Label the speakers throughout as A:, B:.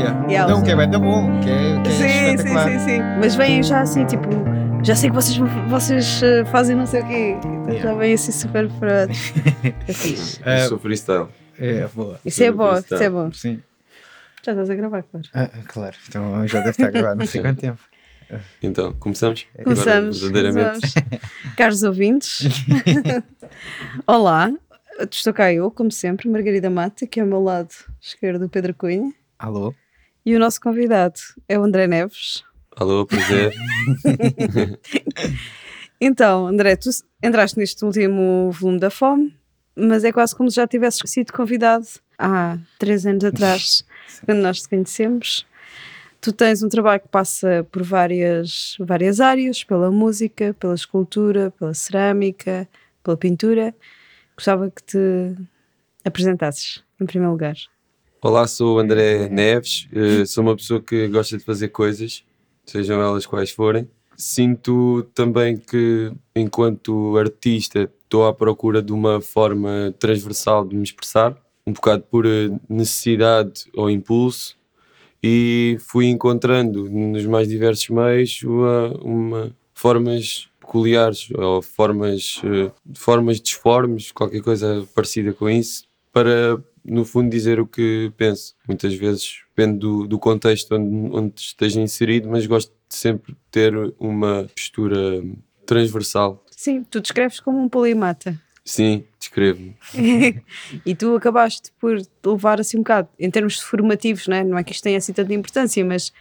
A: Yeah. Yeah.
B: Yeah,
A: não,
B: sim.
A: que é bem bom, que é, que é
B: sim, sim, sim, sim. Mas vêm já assim, tipo, já sei que vocês, vocês eh, fazem não sei o quê. Então já vêm assim super preparados. É fixe.
C: Eu sou freestyle.
A: É, boa.
B: Isso é
C: Super
B: bom, isso é bom.
A: Sim.
B: Já estás a gravar, claro.
A: Ah, claro, então já deve estar gravado, não sei quanto tempo.
C: Então, começamos? Agora,
B: Começamos.
C: verdadeiramente.
B: começamos. Caros ouvintes, olá, estou cá eu, como sempre, Margarida Mata, que é ao meu lado esquerdo o Pedro Cunha,
A: Alô?
B: E o nosso convidado é o André Neves.
C: Alô, prazer.
B: Então, André, tu entraste neste último volume da Fome, mas é quase como se já tivesses sido convidado há três anos atrás, quando nós te conhecemos. Tu tens um trabalho que passa por várias, várias áreas, pela música, pela escultura, pela cerâmica, pela pintura. Gostava que te apresentasses, em primeiro lugar.
C: Olá, sou o André Neves. eh, sou uma pessoa que gosta de fazer coisas, sejam elas quais forem. Sinto também que, enquanto artista, estou à procura de uma forma transversal de me expressar, um bocado por eh, necessidade ou impulso, e fui encontrando nos mais diversos meios uma, uma formas peculiares ou formas, eh, formas disformes, qualquer coisa parecida com isso, para no fundo dizer o que penso. Muitas vezes depende do, do contexto onde, onde esteja inserido, mas gosto de sempre ter uma postura transversal.
B: Sim, tu descreves como um polimata.
C: Sim, descrevo-me.
B: e tu acabaste por levar assim um bocado, em termos formativos, não é? não é que isto tenha assim tanta importância, mas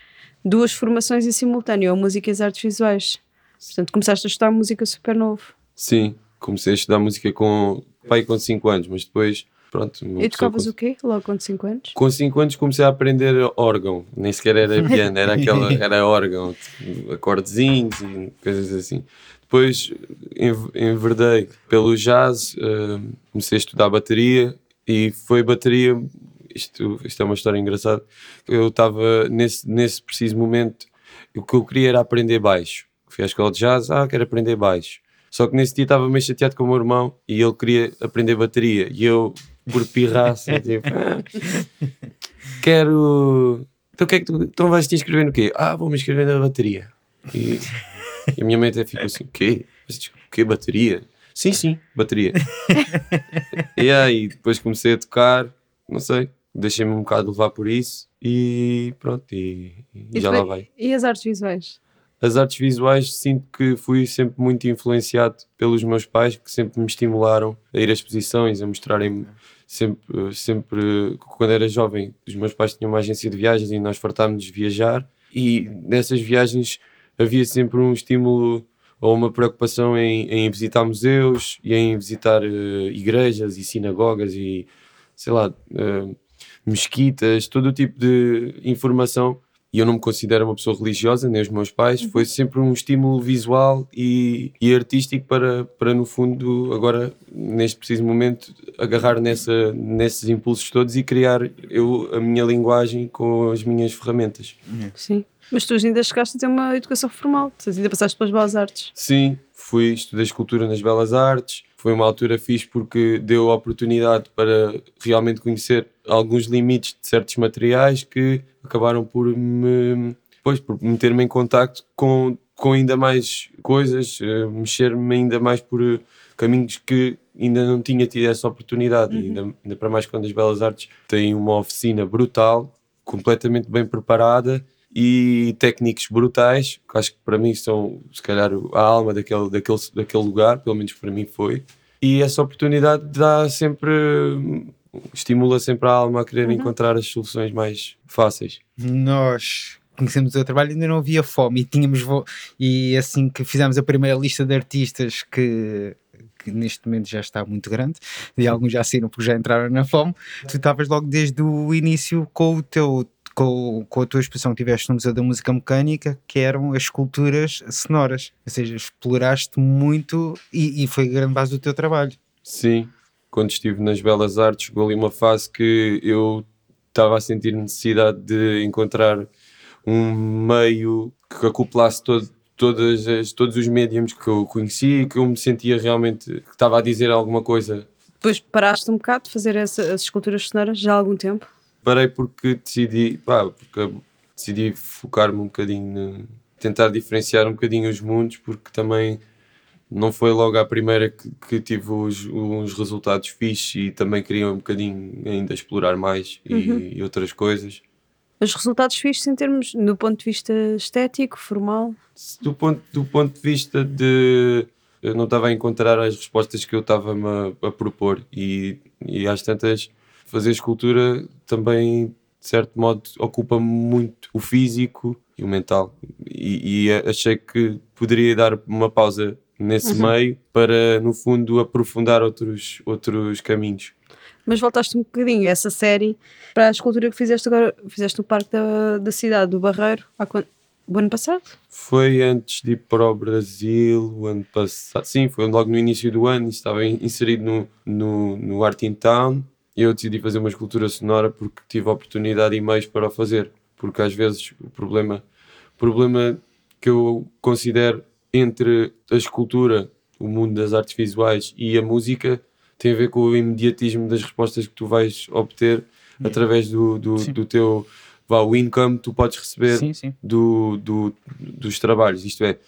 B: duas formações em simultâneo, a música e as artes visuais. Portanto, começaste a estudar música super novo.
C: Sim, comecei a estudar música com pai com 5 anos, mas depois, pronto.
B: E tocavas
C: com-
B: o quê? Logo com 5 anos?
C: Com 5 anos comecei a aprender órgão, nem sequer era piano, era aquela, era órgão, tipo, acordezinhos e coisas assim. Depois env- enverdei pelo jazz, eh, comecei a estudar bateria e foi bateria, isto, isto é uma história engraçada, eu estava nesse, nesse preciso momento, o que eu queria era aprender baixo. Fui à escola de jazz, ah, quero aprender baixo. Só que nesse dia estava meio chateado com o meu irmão e ele queria aprender bateria e eu, por pirraça, tipo, "Ah, quero. Então, que é que tu então vais te inscrever no quê? Ah, vou me inscrever na bateria. E, e a minha mãe até ficou assim: o quê? Quê? Bateria? Sim, sim, bateria. e aí, depois comecei a tocar, não sei, deixei-me um bocado levar por isso e pronto, e, e
B: E
C: já
B: foi-
C: lá vai.
B: E as artes visuais?
C: As artes visuais sinto que fui sempre muito influenciado pelos meus pais que sempre me estimularam a ir a exposições, a mostrarem sempre, sempre quando era jovem, os meus pais tinham uma agência de viagens e nós fartámos de viajar. E nessas viagens havia sempre um estímulo ou uma preocupação em, em visitar museus e em visitar eh, igrejas e sinagogas e sei lá, eh, mesquitas, todo o tipo de informação e eu não me considero uma pessoa religiosa, nem os meus pais, foi sempre um estímulo visual e, e artístico para, para, no fundo, agora, neste preciso momento, agarrar nessa, nesses impulsos todos e criar eu a minha linguagem com as minhas ferramentas.
B: Sim. Mas tu ainda chegaste a ter uma educação formal, ainda passaste pelas belas artes.
C: Sim, fui estudar escultura nas Belas Artes. Foi uma altura fixe porque deu a oportunidade para realmente conhecer alguns limites de certos materiais que acabaram por me, pois, por meter-me em contacto com, com ainda mais coisas, eh, mexer-me ainda mais por eh, caminhos que ainda não tinha tido essa oportunidade. E Ainda, ainda para mais quando as Belas Artes têm uma oficina brutal, completamente bem preparada e técnicos brutais, que acho que para mim são, se calhar, a alma daquele, daquele, daquele lugar, pelo menos para mim foi. E essa oportunidade dá sempre, estimula sempre a alma a querer encontrar as soluções mais fáceis.
A: Nós conhecemos o teu trabalho ainda não havia fome e tínhamos vo- e assim que fizemos a primeira lista de artistas que que neste momento já está muito grande e alguns já saíram porque já entraram na fome tu estavas logo desde o início com o teu com, com a tua exposição que tiveste no Museu da Música Mecânica que eram as esculturas sonoras. Ou seja, exploraste muito e, e foi a grande base do teu trabalho.
C: Sim, quando estive nas Belas Artes, chegou ali uma fase que eu estava a sentir necessidade de encontrar um meio que acoplasse todo, todas as, todos os médiums que eu conheci e que eu me sentia realmente que estava a dizer alguma coisa.
B: Depois paraste um bocado de fazer essa, as esculturas sonoras já há algum tempo?
C: Parei porque decidi, pá, porque decidi focar-me um bocadinho, tentar diferenciar um bocadinho os mundos, porque também não foi logo à primeira que, que tive os, uns resultados fixes e também queria um bocadinho ainda explorar mais e, e outras coisas.
B: Os resultados fixos em termos, no ponto de vista estético, formal?
C: do ponto, do ponto de vista de eu não estava a encontrar as respostas que eu estava a, a propor e, e às tantas fazer escultura também de certo modo ocupa muito o físico e o mental e, e achei que poderia dar uma pausa nesse meio para no fundo aprofundar outros, outros caminhos
B: Mas voltaste um bocadinho a essa série para a escultura que fizeste agora, fizeste no Parque da, da Cidade do Barreiro, há quando? O ano passado?
C: Foi antes de ir para o Brasil, o ano passado. Sim, foi logo no início do ano. Estava in- inserido no, no, no Art in Town e eu decidi fazer uma escultura sonora porque tive a oportunidade e meios para o fazer. Porque às vezes o problema, problema que eu considero entre a escultura, o mundo das artes visuais e a música tem a ver com o imediatismo das respostas que tu vais obter através do, do, do teu vá, o income que tu podes receber
A: Sim, sim.
C: do, do- dos trabalhos. Isto é,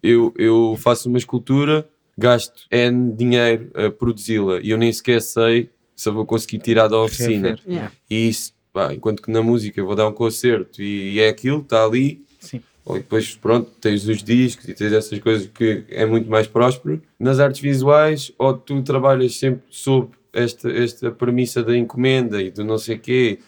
C: eu, eu faço uma escultura, gasto N dinheiro a produzi-la e eu nem sequer sei se eu vou conseguir tirar da oficina.
B: Yeah.
C: E isso, pá, enquanto que na música eu vou dar um concerto e, e é aquilo, está ali.
A: Sim.
C: Ou depois, pronto, tens os discos e tens essas coisas que é muito mais próspero. Nas artes visuais, ou tu trabalhas sempre sob esta, esta premissa da encomenda e do não sei quê,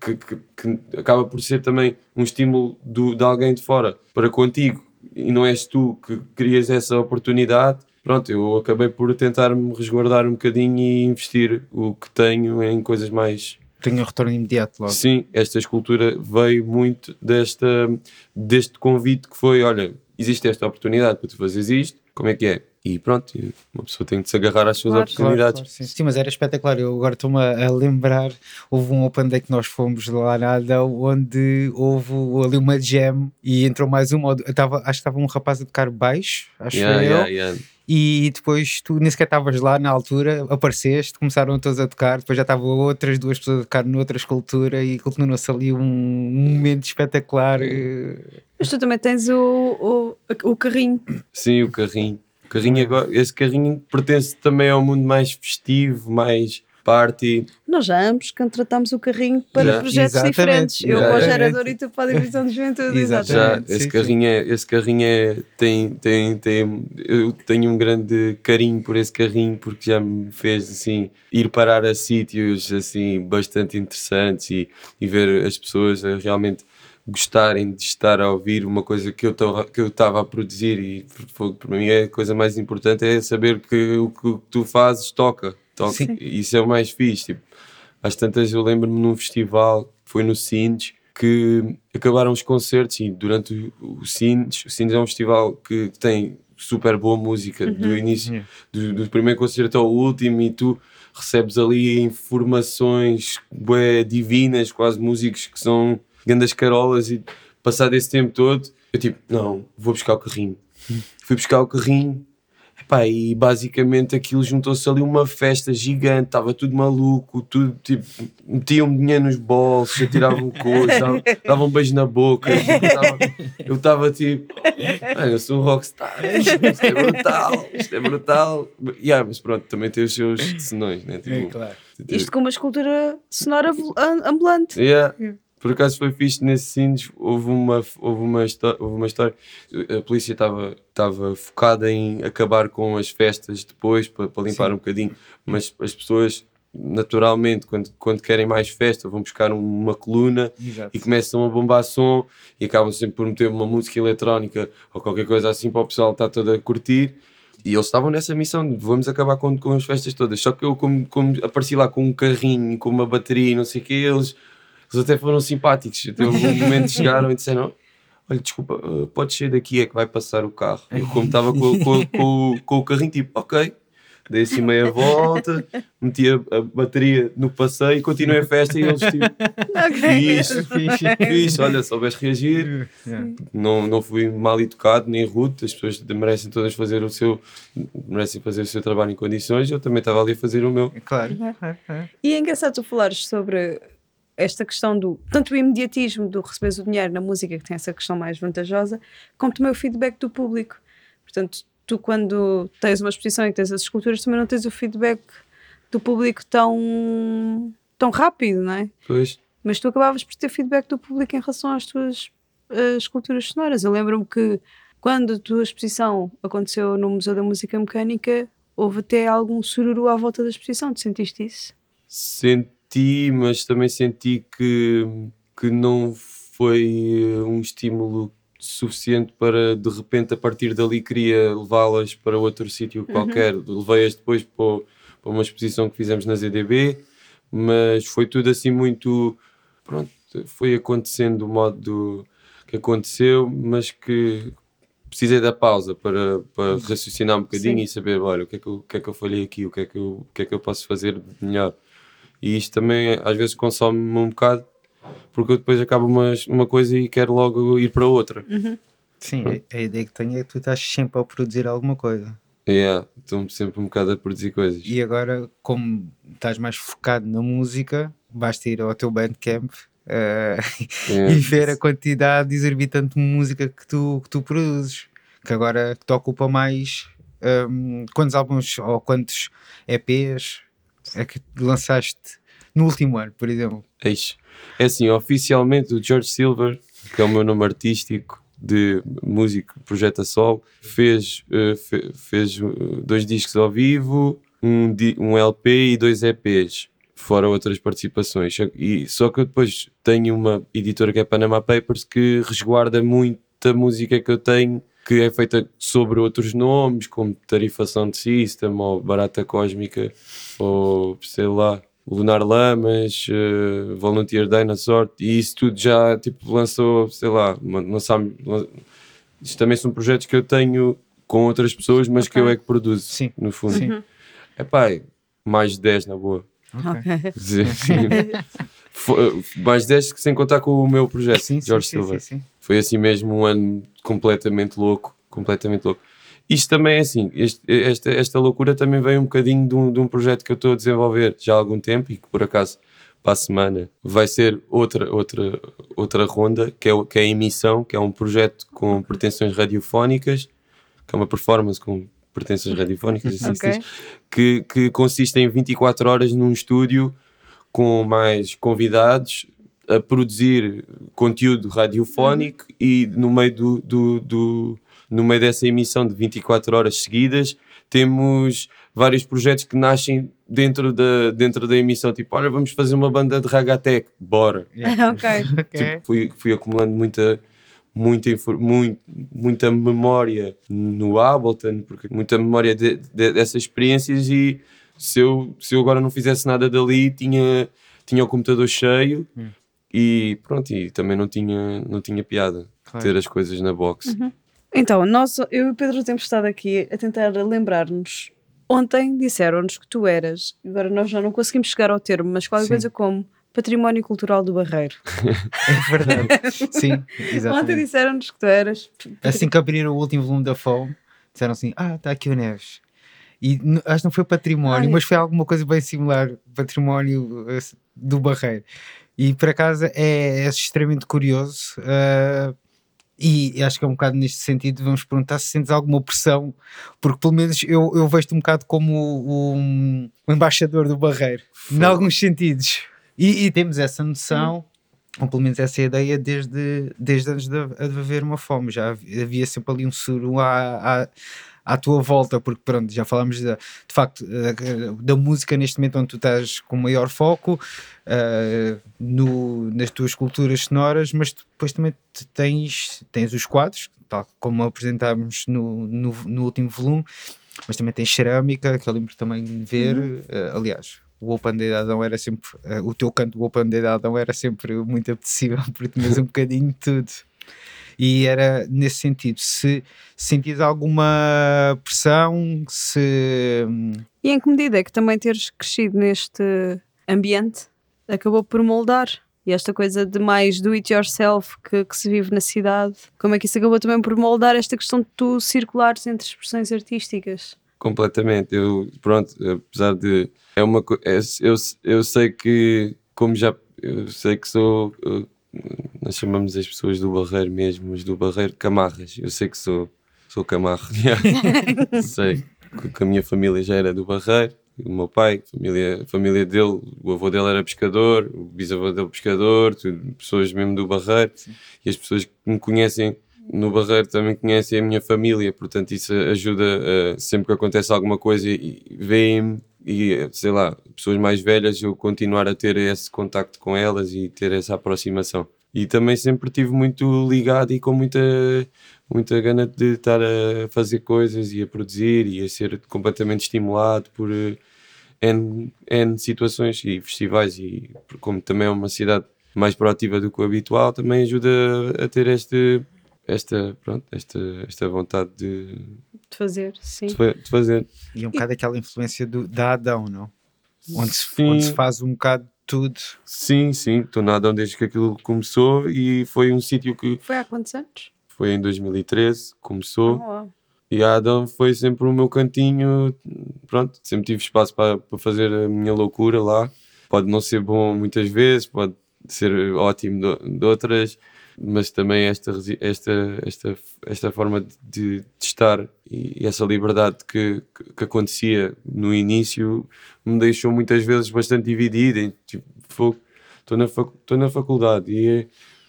C: que, que- que acaba por ser também um estímulo do, de alguém de fora para contigo e não és tu que crias essa oportunidade. Pronto, eu acabei por tentar me resguardar um bocadinho e investir o que tenho em coisas mais
A: Tenho um retorno imediato logo.
C: Sim, esta escultura veio muito desta, deste convite que foi, olha, existe esta oportunidade para tu fazeres isto, como é que é? E pronto, uma pessoa tem de se agarrar às suas
B: Claro.
C: oportunidades.
A: Claro, claro, sim. Sim, mas era espetacular. Eu agora estou-me a lembrar. Houve um Open Day que nós fomos lá na onde houve ali uma jam e entrou mais uma. tava- acho que estava um rapaz a tocar baixo, acho
C: Yeah,
A: eu.
C: yeah, yeah.
A: E depois tu nem sequer estavas lá na altura, apareceste, começaram todos a tocar, depois já estavam outras duas pessoas a tocar noutra escultura e continuou-se ali um momento espetacular.
B: Mas tu também tens o, o, o carrinho.
C: Sim, o carrinho. O carrinho agora, esse carrinho pertence também ao mundo mais festivo, mais party.
B: Nós já ambos contratámos o carrinho para
C: Já.
B: projetos
A: Exatamente,
B: diferentes. Eu para o gerador e tu para a divisão de juventude.
A: Exatamente.
C: Já,
B: Exatamente.
C: esse
A: sim,
C: carrinho, é, esse carrinho é, tem, tem, tem, eu tenho um grande carinho por esse carrinho porque já me fez assim ir parar a sítios assim bastante interessantes e, e ver as pessoas a realmente gostarem de estar a ouvir uma coisa que eu estava que eu estava a produzir e foi- para mim é a coisa mais importante é saber que o que tu fazes toca, toca.
A: Sim.
C: isso é o mais fixe tipo, às tantas eu lembro-me num festival, foi no Sines, que acabaram os concertos e durante o, Sines, o Sines é um festival que tem super boa música do início,
A: Yeah.
C: do, do primeiro concerto ao último e tu recebes ali informações bué, divinas, quase músicos que são grandes carolas e passado esse tempo todo, eu tipo, não, vou buscar o carrinho. Fui buscar o carrinho Epá, e basicamente aquilo juntou-se ali uma festa gigante, estava tudo maluco, tudo tipo, metiam dinheiro nos bolsos, atiravam coisas, davam, davam um beijo na boca. Eu estava tipo, "Ah, eu sou um rockstar, isto é brutal, isto é brutal. Yeah, mas pronto, também tem os seus senões, né? Tipo,
A: É, claro.
B: Isto com uma escultura sonora ambulante.
C: Yeah. Por acaso foi fixe nesse Sines, houve uma, houve uma, houve uma história. A polícia estava estava focada em acabar com as festas depois, para, para limpar
A: Sim.
C: um bocadinho, mas as pessoas, naturalmente, quando, quando querem mais festa, vão buscar um- uma coluna
A: Exato.
C: e começam a bombar som e acabam sempre por meter uma música eletrónica ou qualquer coisa assim para o pessoal estar todo a curtir. E eles estavam nessa missão de vamos acabar com, com as festas todas. Só que eu, como, como apareci lá com um carrinho, com uma bateria e não sei o que, eles, eles até foram simpáticos. Até um momento chegaram e disseram: Olha, desculpa, uh, podes sair daqui, é que vai passar o carro. Eu, como estava com, com, com, com o carrinho, tipo, ok. dei assim meia volta, meti a, a bateria no passeio, continuei a festa e eles tipo, fixe,
A: Fixe.
C: fixe, olha, soubeste reagir,
A: Yeah.
C: não, não fui mal educado nem rude, as pessoas merecem todas fazer o seu, merecem fazer o seu trabalho em condições, eu também estava ali a fazer o meu.
A: Claro. claro, claro.
B: E é engraçado tu falares sobre esta questão do tanto o imediatismo do receberes o dinheiro na música, que tem essa questão mais vantajosa, como também o feedback do público. Portanto, tu quando tens uma exposição e tens as esculturas, também não tens o feedback do público tão, tão rápido, não é?
C: Pois,
B: Mas tu acabavas por ter feedback do público em relação às tuas eh, esculturas sonoras. Eu lembro-me que quando a tua exposição aconteceu no Museu da Música Mecânica, houve até algum sururu à volta da exposição. Tu sentiste isso?
C: senti, mas também senti que, que não foi um estímulo suficiente para de repente a partir dali queria levá-las para outro sítio qualquer. Levei-as depois para, para uma exposição que fizemos na ZDB, mas foi tudo assim muito pronto, foi acontecendo do modo que aconteceu, mas que precisei da pausa para, para raciocinar um bocadinho
B: Sim.
C: e saber, olha, o que, é que eu, o que é que eu falhei aqui, o que é que eu, o que é que eu posso fazer melhor. E isto também às vezes consome-me um bocado, porque eu depois acabo uma, uma coisa e quero logo ir para outra.
A: Sim, a, a ideia que tenho é que tu estás sempre a produzir alguma coisa.
C: Yeah, Estou-me sempre um bocado a produzir coisas.
A: E agora, como estás mais focado na música, basta ir ao teu Bandcamp eh,
C: Yeah.
A: e ver a quantidade exorbitante de música que tu, que tu produzes, que agora te ocupa mais. hum, quantos álbuns ou quantos EPs é que lançaste no último ano, por exemplo?
C: Eis. É assim, oficialmente o George Silver, que é o meu nome artístico de músico Projeta Sol, fez, eh, fe- fez eh, dois discos ao vivo, um, um LP e dois EPs, fora outras participações. E, só que eu depois tenho uma editora que é Panama Papers que resguarda muita música que eu tenho que é feita sobre outros nomes, como Tarifação de System, ou Barata Cósmica, ou sei lá, Lunar Lamas, eh, Volunteer Dinosaur, e isso tudo já tipo, lançou, sei lá, uma- lançar, lan- isto também são projetos que eu tenho com outras pessoas, mas que
B: Ok.
C: eu é que produzo,
A: Sim.
C: no fundo.
A: Sim.
C: É pá, mais de 10 na boa.
B: Ok.
C: Sim, sim. Fo- mais 10 que sem contar com o meu projeto,
A: Sim, sim,
C: Jorge
A: sim,
C: Silva.
A: sim, sim.
C: Foi assim mesmo um ano completamente louco, completamente louco. Isto também é assim, este- esta, esta loucura também vem um bocadinho de um, de um projeto que eu estou a desenvolver já há algum tempo e que por acaso para a semana vai ser outra, outra, outra ronda, que é, que é a emissão, que é um projeto com pretensões radiofónicas, que é uma performance com pretensões radiofónicas, assim se
B: Ok.
C: diz, que, que consiste em 24 horas num estúdio com mais convidados a produzir conteúdo radiofónico e no meio do, do, do- no meio dessa emissão de 24 horas seguidas temos vários projetos que nascem dentro da, dentro da emissão, tipo, olha, vamos fazer uma banda de ragatec, bora.
A: Yeah.
B: ok.
A: Ok.
C: Tipo, fui, fui acumulando muita, muita, muito, muita memória no Ableton, porque muita memória de- de- dessas experiências e se eu, se eu agora não fizesse nada dali, tinha, tinha o computador cheio
A: Hum.
C: E pronto, e também não tinha, não tinha piada
A: Claro.
C: ter as coisas na box.
B: Então, nós, eu e o Pedro temos estado aqui a tentar lembrar-nos. Ontem disseram-nos que tu eras, agora nós já não conseguimos chegar ao termo, mas qualquer
A: Sim.
B: coisa como Património Cultural do Barreiro.
A: É verdade. Sim,
B: Ontem
A: exatamente.
B: disseram-nos que tu eras.
A: Assim que abriram o último volume da FOM, disseram assim: Ah, está aqui o Neves. E acho que não foi património,
B: Ai.
A: mas foi alguma coisa bem similar, património eh, do Barreiro. E por acaso é, é extremamente curioso. eh, e acho que é um bocado neste sentido, vamos perguntar se sentes alguma pressão, porque pelo menos eu, eu vejo-te um bocado como o, um- o embaixador do Barreiro, em alguns sentidos. E, e temos essa noção, ou pelo menos essa ideia, desde, desde antes de, de haver uma fome. Já havia havia sempre ali um suru à, à, à tua volta, porque pronto, já falámos da, de facto eh, da música neste momento onde tu estás com maior foco eh, no, nas tuas culturas sonoras, mas depois também te- tens, tens os quadros, tal como apresentámos no, no, no último volume, mas também tens cerâmica, que eu lembro também de ver. eh, aliás, o Open Day de Adão era sempre, eh, o teu canto do Open Day de Adão era sempre muito apetecível, porque tinhas um bocadinho de tudo. E era nesse sentido, se sentias alguma pressão, se. hum,
B: E em que medida é que também teres crescido neste ambiente acabou por moldar? E esta coisa de mais do it yourself que, que se vive na cidade, como é que isso acabou também por moldar esta questão de tu circulares entre expressões artísticas?
C: completamente. Eu, pronto, apesar de. É uma é, eu, eu sei que, como já. Eu sei que sou. Nós chamamos as pessoas do Barreiro mesmo, mas do Barreiro Camarras. Eu sei que sou, sou Camarro. sei que- a minha família já era do Barreiro. O meu pai, a família, a família dele, o avô dele era pescador, o bisavô dele pescador, tudo, pessoas mesmo do Barreiro. E as pessoas que me conhecem no Barreiro também conhecem a minha família, portanto isso ajuda a, sempre que acontece alguma coisa e e veem-me e sei lá, pessoas mais velhas eu continuar a ter esse contacto com elas e ter essa aproximação. E também sempre tive muito ligado e com muita muita gana de estar a fazer coisas e a produzir e a ser completamente estimulado por eh, N, N situações e festivais e como também é uma cidade mais proativa do que o habitual, também ajuda a ter este esta, pronto, esta, esta vontade de,
B: De fazer, sim.
C: de fa- de fazer.
A: E um bocado aquela influência do, da Adão, não? Onde se, onde se faz um bocado de tudo.
C: Sim, sim, estou na Adão desde que aquilo começou e foi um sítio que
B: Foi há quantos anos?
C: foi em 2013, começou.
B: Oh.
C: E a Adão foi sempre o meu cantinho, pronto, sempre tive espaço para, para fazer a minha loucura lá. Pode não ser bom muitas vezes, pode ser ótimo de, de outras, mas também esta, esta, esta, esta forma de, de estar e essa liberdade que, que, que acontecia no início me deixou muitas vezes bastante dividido. Tipo, estou na, tô na faculdade e é,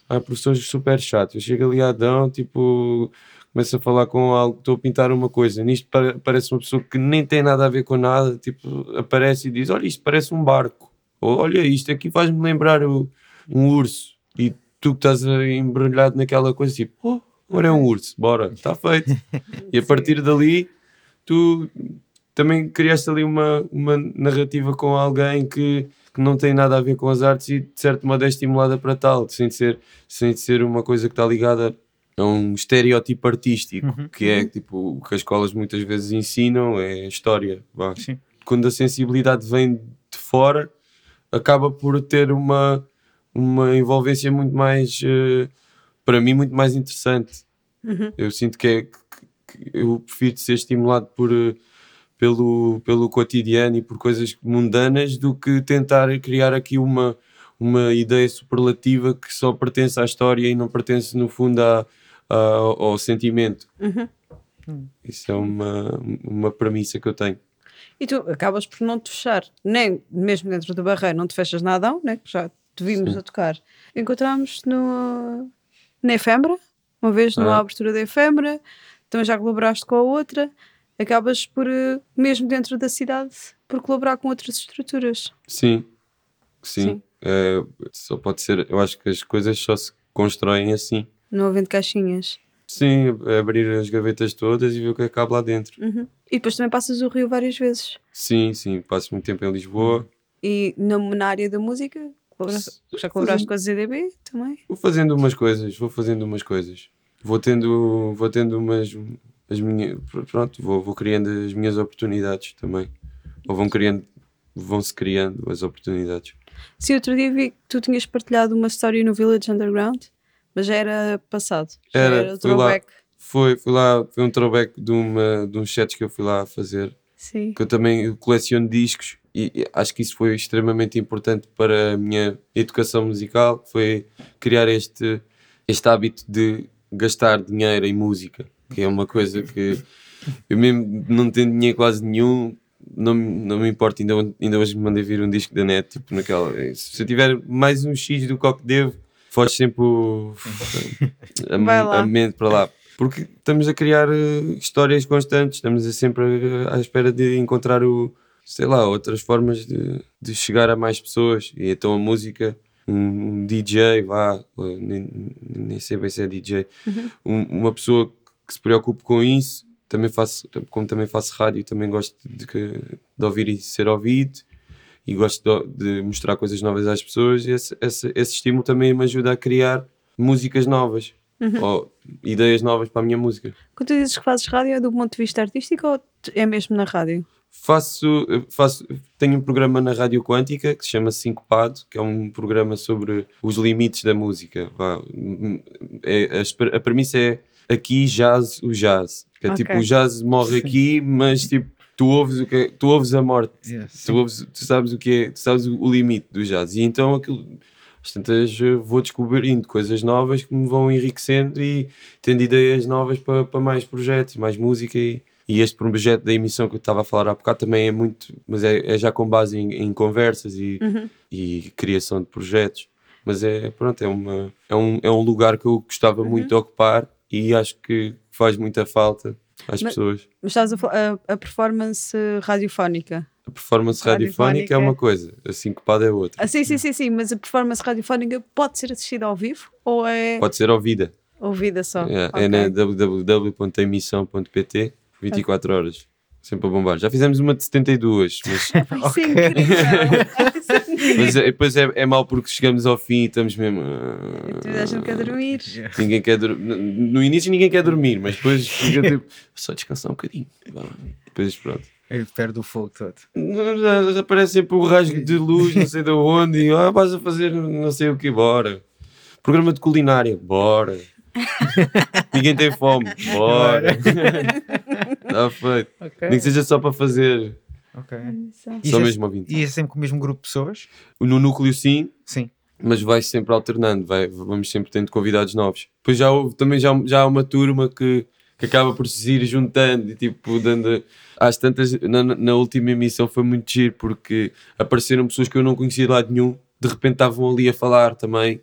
C: há professores super chatos. Eu chego ali a Adão, tipo, começo a falar com algo, estou a pintar uma coisa. Nisto pare- parece uma pessoa que nem tem nada a ver com nada, tipo, aparece e diz: Olha, isto parece um barco. Ou olha, isto aqui faz-me lembrar o- um urso. E tu que estás embrulhado naquela coisa, tipo, oh, agora é um urso, bora, está feito. e a partir dali, tu também criaste ali uma, uma narrativa com alguém que, que não tem nada a ver com as artes e de certo modo é estimulada para tal, sem ser, sem ser uma coisa que está ligada a um estereótipo artístico, que é tipo o que as escolas muitas vezes ensinam, é história. Quando a sensibilidade vem de fora, acaba por ter uma, uma envolvência muito mais, eh, para mim, muito mais interessante. Eu sinto que, é, que- eu prefiro ser estimulado por, eh, pelo, pelo cotidiano e por coisas mundanas do que tentar criar aqui uma, uma ideia superlativa que só pertence à história e não pertence, no fundo, à, à- ao sentimento. Isso é uma, uma premissa que eu tenho.
B: E tu acabas por não te fechar, nem mesmo dentro do barreiro, não te fechas na Adão, né? já te vimos a tocar. Encontramos no, na Efêmera, uma vez numa
C: Ah.
B: abertura da Efêmera, também já colaboraste com a outra. Acabas por, eh, mesmo dentro da cidade, por colaborar com outras estruturas.
C: Sim, sim.
B: Sim.
C: É, só pode ser. Eu acho que as coisas só se constroem assim.
B: Não havendo caixinhas.
C: Sim, é abrir as gavetas todas e ver o que é que cabe lá dentro.
B: Uhum. E depois também passas o Rio várias vezes.
C: Sim, sim. Passo muito tempo em Lisboa.
B: E na, na área da música, já colaboraste com a ZDB também?
C: Vou fazendo umas coisas, vou fazendo umas coisas. Vou tendo, vou tendo umas, as minhas, pronto, vou, vou criando as minhas oportunidades também. Ou vão criando, vão-se criando as oportunidades.
B: Sim, outro dia vi que tu tinhas partilhado uma história no Village Underground, mas já era passado. Já
C: Era,
B: era,
C: fui lá.
B: throwback.
C: Foi, fui lá, foi um throwback de, uma, de uns sets que eu fui lá fazer.
B: Sim.
C: que eu também coleciono discos e acho que isso foi extremamente importante para a minha educação musical, foi criar este, este hábito de gastar dinheiro em música, que é uma coisa que eu mesmo não tenho dinheiro quase nenhum, não, não me importa, ainda, ainda hoje me mandei vir um disco da net, tipo naquela, se eu tiver mais um X do que o que devo, foge sempre o, a, a mente para lá. Porque estamos a criar eh, histórias constantes, estamos a sempre eh, à espera de encontrar o, sei lá, outras formas de, de chegar a mais pessoas. E então a música, um, um DJ, vá, nem, nem sei bem se é DJ, um- uma pessoa que se preocupe com isso, também faço, como também faço rádio, também gosto de, que- de ouvir e ser ouvido. E gosto de, de mostrar coisas novas às pessoas, e esse, esse, esse estímulo também me ajuda a criar músicas novas ou ideias novas para a minha música.
B: Quando tu dizes que fazes rádio, é do ponto de vista artístico ou é mesmo na rádio?
C: Faço, faço, tenho um programa na Rádio Quântica que se chama Sincopado, que é um programa sobre os limites da música. É, a, a premissa é aqui jazz o jazz. Que é
B: Ok.
C: tipo, o jazz morre aqui, mas tipo, tu ouves, o que é- tu ouves a morte
A: Yes.
C: tu, ouves- tu sabes o que é, tu sabes o limite do jazz. E então aquilo, às tantas eh, vou descobrindo coisas novas que me vão enriquecendo e tendo ideias novas para, para mais projetos, mais música. E, e este projeto da emissão que eu estava a falar há bocado também é muito, mas é, é já com base em, em conversas e, e criação de projetos. Mas é, pronto, é, uma, é, um, é um lugar que eu gostava muito de ocupar e acho que faz muita falta às
B: Mas-
C: pessoas.
B: Mas estás a, a, a performance radiofónica.
C: A performance radiofónica,
B: Radiofónica.
C: é uma coisa, a sincopada é outra.
B: Ah, sim, sim, sim, sim, mas a performance radiofónica pode ser assistida ao vivo ou é
C: Pode ser ouvida.
B: ouvida só?
C: É,
B: Ok.
C: é na www.emissão.pt 24 horas. Sempre a bombar. Já fizemos uma de 72, mas,
B: é incrível.
C: mas é- depois é, é mau porque chegamos ao fim e estamos mesmo. ah,
B: Tu a gente quer dormir.
C: Ninguém quer dur- no- No início ninguém quer dormir, mas depois fica tipo, só descansar um bocadinho. Depois pronto.
A: Ele perde o fogo todo.
C: Já, já aparece sempre o rasgo de luz, não sei de onde, e ah, vais a fazer não sei o que, bora. Programa de culinária, bora. Ninguém tem fome, bora. Está feito.
A: Ok.
C: Nem que seja só para fazer,
A: ok. E
C: só mesmo ouvinte.
A: E é sempre com o mesmo grupo de pessoas?
C: No núcleo, sim,
A: Sim.
C: mas vai sempre alternando, vai, vamos sempre tendo convidados novos. Depois já houve, também já, já há uma turma que, que acaba por se ir juntando e tipo dando. Às tantas, na, na última emissão foi muito giro porque apareceram pessoas que eu não conhecia de lado nenhum, de repente estavam ali a falar também.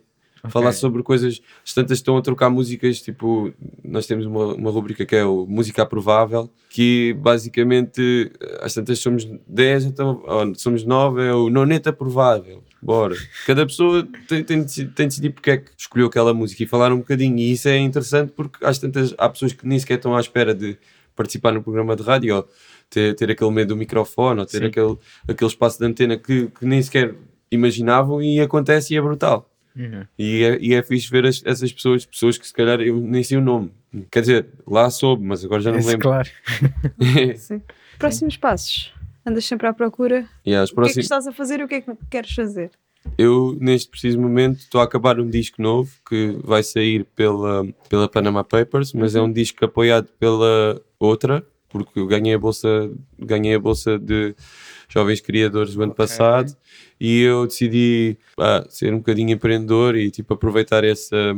C: Falar sobre coisas, as tantas estão a trocar músicas, tipo, nós temos uma, uma rubrica que é o Música Aprovável, que basicamente, às tantas somos 10, então, somos 9, é o Noneta Aprovável, bora. Cada pessoa tem, tem, tem de decidir porque é que escolheu aquela música e falar um bocadinho, e isso é interessante porque às tantas há pessoas que nem sequer estão à espera de participar no programa de rádio, ou ter, ter aquele medo do microfone, ou ter
A: Sim.
C: aquele, aquele espaço de antena que, que nem sequer imaginavam e acontece e é brutal.
A: Uhum.
C: E é, e é fixe ver as- essas pessoas, pessoas que se calhar eu nem sei o nome. Quer dizer, lá soube, mas agora já não
A: Esse,
C: lembro.
A: claro.
B: Sim. Próximos passos. Andas sempre à procura.
C: e
B: O que é que estás a fazer e o que é que queres fazer?
C: eu, neste preciso momento, estou a acabar um disco novo que vai sair pela, pela Panama Papers, mas é um disco apoiado pela outra, porque eu ganhei a bolsa, ganhei a bolsa de jovens criadores do ano
A: Ok.
C: passado e eu decidi pá, ser um bocadinho empreendedor e tipo aproveitar essa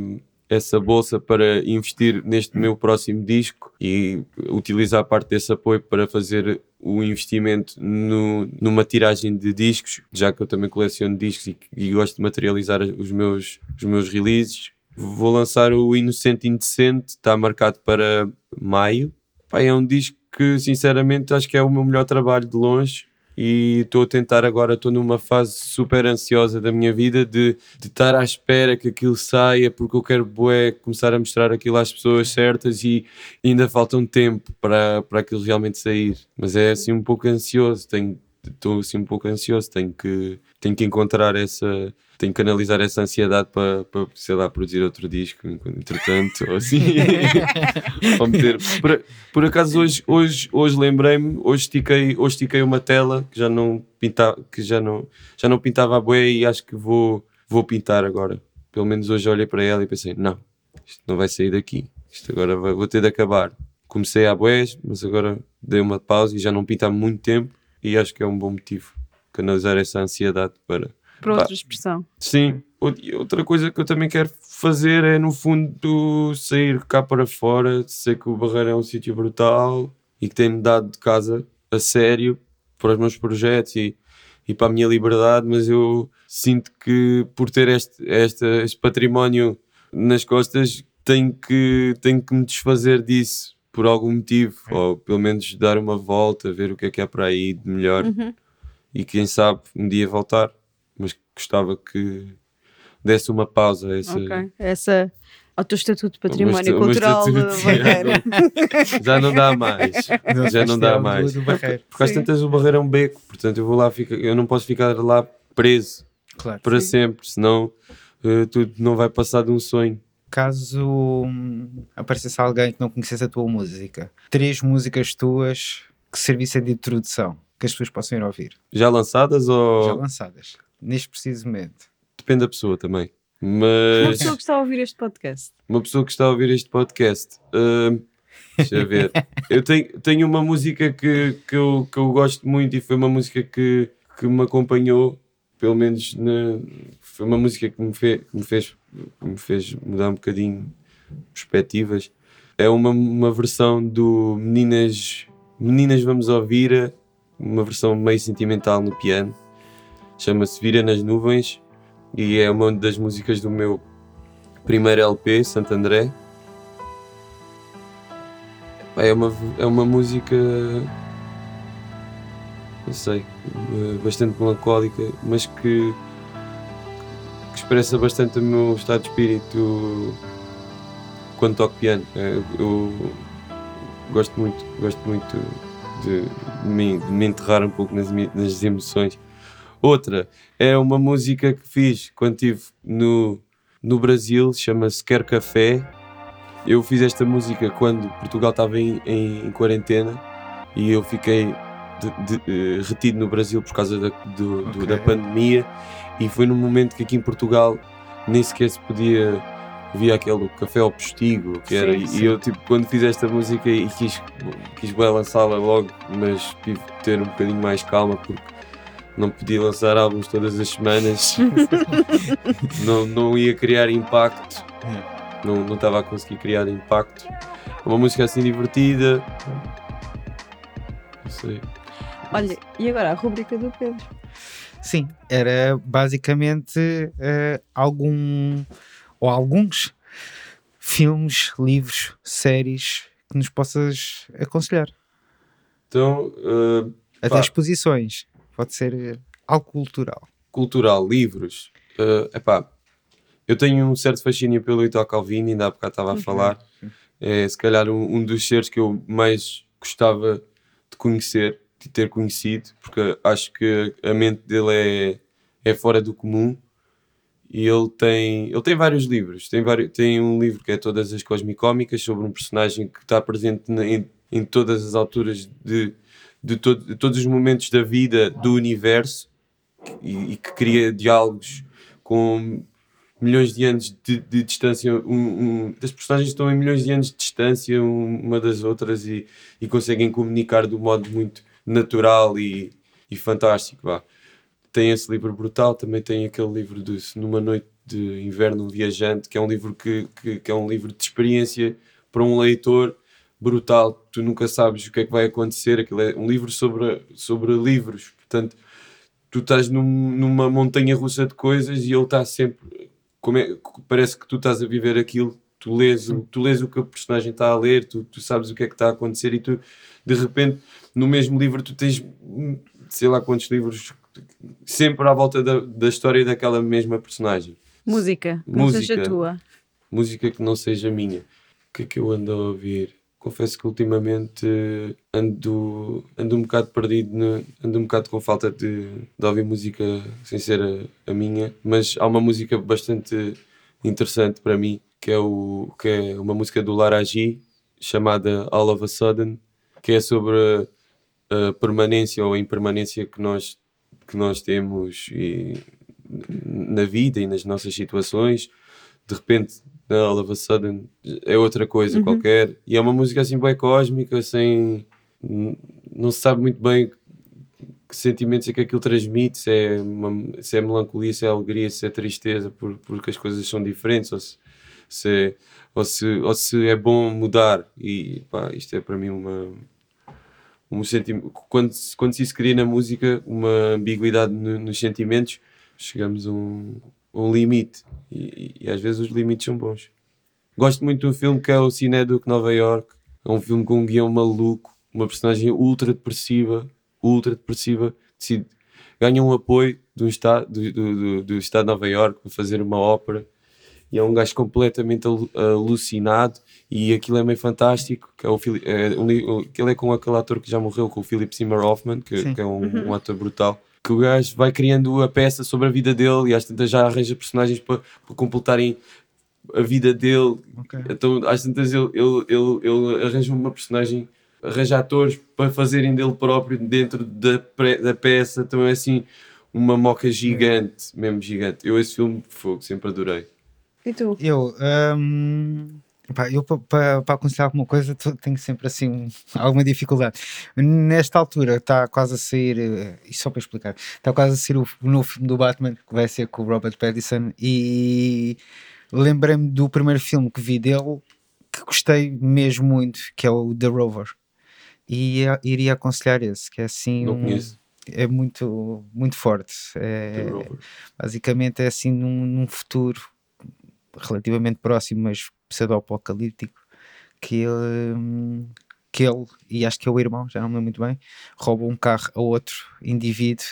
C: essa bolsa para investir neste meu próximo disco e utilizar parte desse apoio para fazer o investimento no, numa tiragem de discos, já que eu também coleciono discos e, e gosto de materializar os meus, os meus releases. Vou lançar o Inocente Indecente, está marcado para maio. Pá, é um disco que, sinceramente, acho que é o meu melhor trabalho de longe e estou a tentar agora, estou numa fase super ansiosa da minha vida de, estar à espera que aquilo saia, porque eu quero bué, começar a mostrar aquilo às pessoas certas e ainda falta um tempo para, para aquilo realmente sair. Mas é assim um pouco ansioso, tenho estou assim um pouco ansioso, tenho que, tenho que encontrar essa, tenho que analisar essa ansiedade para, para sei lá, produzir outro disco, entretanto, ou assim. ou meter. Por, por acaso hoje, hoje, hoje lembrei-me, hoje estiquei, hoje estiquei uma tela que já não pintava, que já não, já não pintava a bué e acho que vou, vou pintar agora. Pelo menos hoje olhei para ela e pensei, não, isto não vai sair daqui. Isto agora vai- vou ter de acabar. Comecei a bués, mas agora dei uma pausa e já não pinto há muito tempo e acho que é um bom motivo canalizar essa ansiedade para
B: Para outra expressão.
C: Sim, Out- outra coisa que eu também quero fazer é, no fundo, sair cá para fora. Sei que o Barreiro é um sítio brutal e que tem-me dado de casa a sério para os meus projetos e, e para a minha liberdade, mas eu sinto que por ter este, este, este património nas costas tenho que, tenho que me desfazer disso por algum motivo, ou pelo menos dar uma volta, ver o que é que há para aí de melhor
B: Uhum.
C: e quem sabe um dia voltar, mas gostava que desse uma pausa a esse.
B: Ok. Essa ao teu estatuto de património
C: esta- o meu
B: cultural
C: estatuto. Já não dá mais.
A: Do
C: Já não dá mais.
A: Do, do Barreiro.
C: Porque às tantas o barreiro é um beco, portanto eu vou lá, fica, eu não posso ficar lá preso
A: Claro.
C: para
B: Sim.
C: sempre, senão eh, tudo não vai passar de um sonho.
A: Caso hum, aparecesse alguém que não conhecesse a tua música, três músicas tuas que servissem de introdução que as pessoas possam ir ouvir?
C: Já lançadas ou.
A: Já lançadas, neste preciso momento.
C: Depende da pessoa também.
B: Uma
C: Mas
B: pessoa que está a ouvir este podcast.
C: uma pessoa que está a ouvir este podcast. hum, deixa eu ver. Eu tenho, tenho uma música que, que, eu, que eu gosto muito e foi uma música que, que me acompanhou, pelo menos na, foi uma música que me, fe, que me, fez, que me fez mudar um bocadinho perspectivas. É uma, uma versão do Meninas, Meninas Vamos Ouvir, uma versão meio sentimental no piano. Chama-se Vira nas Nuvens e é uma das músicas do meu primeiro LP, Santo André. É uma, é uma música, não sei, eh, bastante melancólica, mas que, que expressa bastante o meu estado de espírito quando toco piano. Eh, Eu gosto muito, gosto muito de, me, de me enterrar um pouco nas, nas emoções. Outra é uma música que fiz quando estive no, no Brasil, chama-se Quer Café. Eu fiz esta música quando Portugal estava em, em, em quarentena e eu fiquei de- de- eh, retido no Brasil por causa da, do- do- da pandemia e foi num momento que aqui em Portugal nem sequer se podia via aquele café ao postigo que era
B: Sim,
C: e eu tipo quando fiz esta música e quis, quis bem lançá-la logo mas tive de ter um bocadinho mais calma porque não podia lançar álbuns todas as semanas. Não, não ia criar impacto. Não não estava a conseguir criar impacto. Uma música assim divertida. Não sei.
B: Olha, e agora a rubrica do Pedro.
A: Sim, era basicamente eh, algum ou alguns filmes, livros, séries que nos possas aconselhar.
C: então eh,
A: Até
C: Pá.
A: exposições. Pode ser eh, algo cultural.
C: cultural, livros. eh, epá, eu tenho um certo fascínio pelo Italo Calvino, ainda há bocado estava a falar. É se calhar um, um dos seres que eu mais gostava de conhecer, de ter conhecido, porque acho que a mente dele é, é fora do comum. E ele tem, ele tem vários livros. Tem, vários, tem um livro que é Todas as Cosmicómicas, sobre um personagem que está presente na- em, em todas as alturas de, de, todo- de todos os momentos da vida do universo e, e que cria diálogos com milhões de anos de, de distância. Um, um, as personagens estão em milhões de anos de distância um- uma das outras e, e conseguem comunicar de um modo muito natural e, e fantástico. Vá. Tem esse livro brutal, também tem aquele livro de Numa Noite de Inverno um Viajante, que é um livro que, que, que é um livro de experiência para um leitor brutal. Tu nunca sabes o que é que vai acontecer. Aquilo é um livro sobre, sobre livros, portanto tu estás num- numa montanha russa de coisas e ele está sempre é- parece que tu estás a viver aquilo tu lês, o, tu lês o que a personagem está a ler tu, tu sabes o que é que está a acontecer e tu de repente no mesmo livro tu tens hum, sei lá quantos livros sempre à volta da, da história daquela mesma personagem
B: Música, que não seja
C: Música.
B: tua.
C: música que não seja minha. O que é que eu ando a ouvir? Confesso que ultimamente eh, ando, ando um bocado perdido, no- ando um bocado com falta de, de ouvir música sem ser a, a minha, mas há uma música bastante interessante para mim, que é, o, que é uma música do Lara G, chamada All of a Sudden, que é sobre a, a permanência ou a impermanência que nós, que nós temos e, na vida e nas nossas situações. De repente, all of a sudden, é outra coisa qualquer. E é uma música assim bem cósmica, sem. n- Não se sabe muito bem que sentimentos é que aquilo transmite, se é, uma- se é melancolia, se é alegria, se é tristeza, por, porque as coisas são diferentes, ou se, se é, ou, se, ou se é bom mudar. E pá, isto é para mim uma. Um sentimento, quando, quando se cria na música uma ambiguidade no- nos sentimentos, chegamos a um, um limite. E, e- às vezes os limites são bons. Gosto muito um filme que é o Cineduc Nova York. É um filme com um guião maluco, uma personagem ultra depressiva, ultra depressiva, decide, ganha um apoio do Estado, do, do, do- do Estado de Nova York para fazer uma ópera. E é um gajo completamente alu- alucinado e aquilo é meio fantástico. Que é o, é um, aquele é com aquele ator que já morreu, com o Philip Seymour Hoffman, que, que é um, um ator brutal. Que o gajo vai criando a peça sobre a vida dele e às tantas já arranja personagens para, para completarem a vida dele
A: Ok.
C: então, às tantas, ele, ele, ele, ele arranja uma personagem arranjar atores para fazerem dele próprio dentro da, pre- da peça, também é assim uma moca gigante, mesmo gigante. Eu esse filme, fogo, sempre adorei.
B: E tu?
A: Eu, pá, eu para aconselhar alguma coisa tenho sempre assim um- alguma dificuldade. Nesta altura está quase a sair, eh, e só para explicar, está quase a sair o, o novo filme do Batman que vai ser com o Robert Pattinson e lembrei-me do primeiro filme que vi dele que gostei mesmo muito, que é o The Rover. E ia- iria aconselhar esse, que é assim um- é muito, muito forte. É, basicamente é assim num, num futuro relativamente próximo, mas pseudo-apocalíptico, que ele, que ele, e acho que é o irmão, já não me lembro muito bem, rouba um carro a outro indivíduo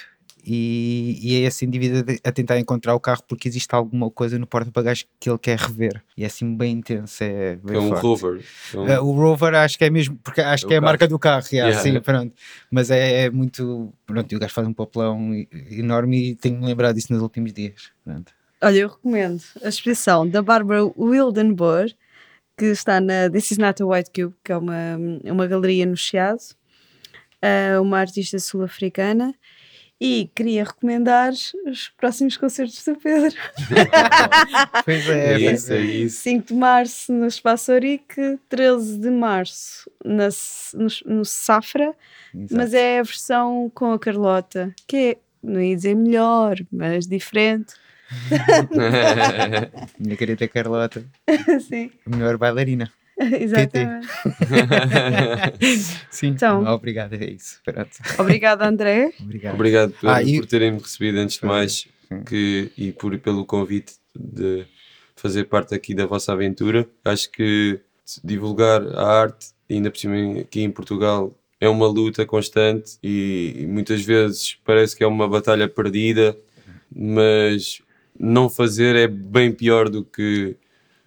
A: e, e é esse indivíduo a tentar encontrar o carro porque existe alguma coisa no porta-bagagens que ele quer rever. E é assim bem intenso, é bem
C: É um
A: forte.
C: Rover. É um-
A: Uh, o Rover acho que é mesmo, porque acho
C: É
A: que é a
C: carro.
A: marca do carro, yeah,
C: Yeah.
A: sim, pronto. Mas é, é muito. Pronto, e o gajo faz um papelão enorme e tenho-me lembrado disso nos últimos dias. Pronto.
B: Olha, eu recomendo a exposição da Barbara Wildenboer, que está na This Is Not a White Cube, que é uma, uma galeria no Chiado, eh, uma artista sul-africana. E queria recomendar os próximos concertos do Pedro.
A: Pois
C: É,
A: é,
C: isso, é
A: é.
C: isso.
B: 5 de março no Espaço Orique, 13 de março na, no, no Safra,
A: Exato.
B: mas é a versão com a Carlota, que é, não ia dizer melhor, mas diferente.
A: Minha querida Carlota,
B: Sim,
A: a melhor bailarina.
B: exatamente.
A: Sim,
B: Então.
A: obrigado, é isso. Pronto.
B: Obrigada, André.
A: Obrigado.
C: Obrigado por,
A: Ah, e-
C: por terem-me recebido antes de mais que, e por, pelo convite de fazer parte aqui da vossa aventura. Acho que divulgar a arte, ainda por cima aqui em Portugal, é uma luta constante e, e muitas vezes parece que é uma batalha perdida, mas não fazer é bem pior do que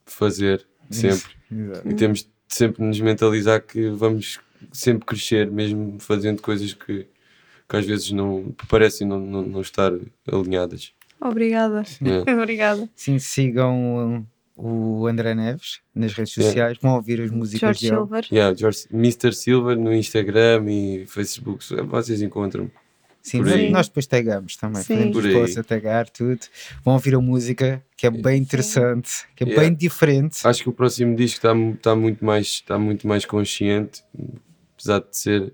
C: fazer sempre.
A: Exato.
C: E temos de sempre nos mentalizar que vamos sempre crescer, mesmo fazendo coisas que, que às vezes não parecem não, não, não estar alinhadas.
B: Obrigada.
C: É.
B: Obrigada.
A: Sim, sigam o André Neves nas redes
C: Yeah.
A: sociais, vão ouvir as músicas
B: George
A: dele.
B: Silver.
C: Yeah, George, Mr. Silver no Instagram e Facebook, vocês encontram.
A: Sim,
C: Por aí.
A: nós depois tagamos também,
B: Sim.
C: aí.
A: esforço a tagar tudo. Vão ouvir a música, que é bem interessante, que é
C: Yeah.
A: bem diferente.
C: Acho que o próximo disco está está muito mais está muito mais consciente, apesar de ser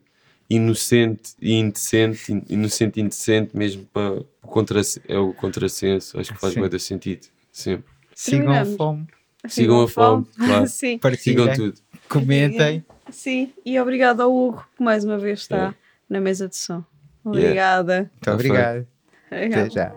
C: inocente e indecente, in- inocente e indecente mesmo para o contra, é o contrassenso, acho que faz
A: Sim.
C: muito sentido, sempre.
A: Sigam a fome,
C: Sigam a fome, claro.
B: Sim,
C: Sigam
A: partilhem,
C: tudo.
A: comentem.
B: sim. E obrigado ao Hugo, que mais uma vez está
C: Yeah.
B: na mesa de som. Obrigada.
A: Yeah.
C: Então,
A: Obrigado.
B: Obrigada.
A: Até já.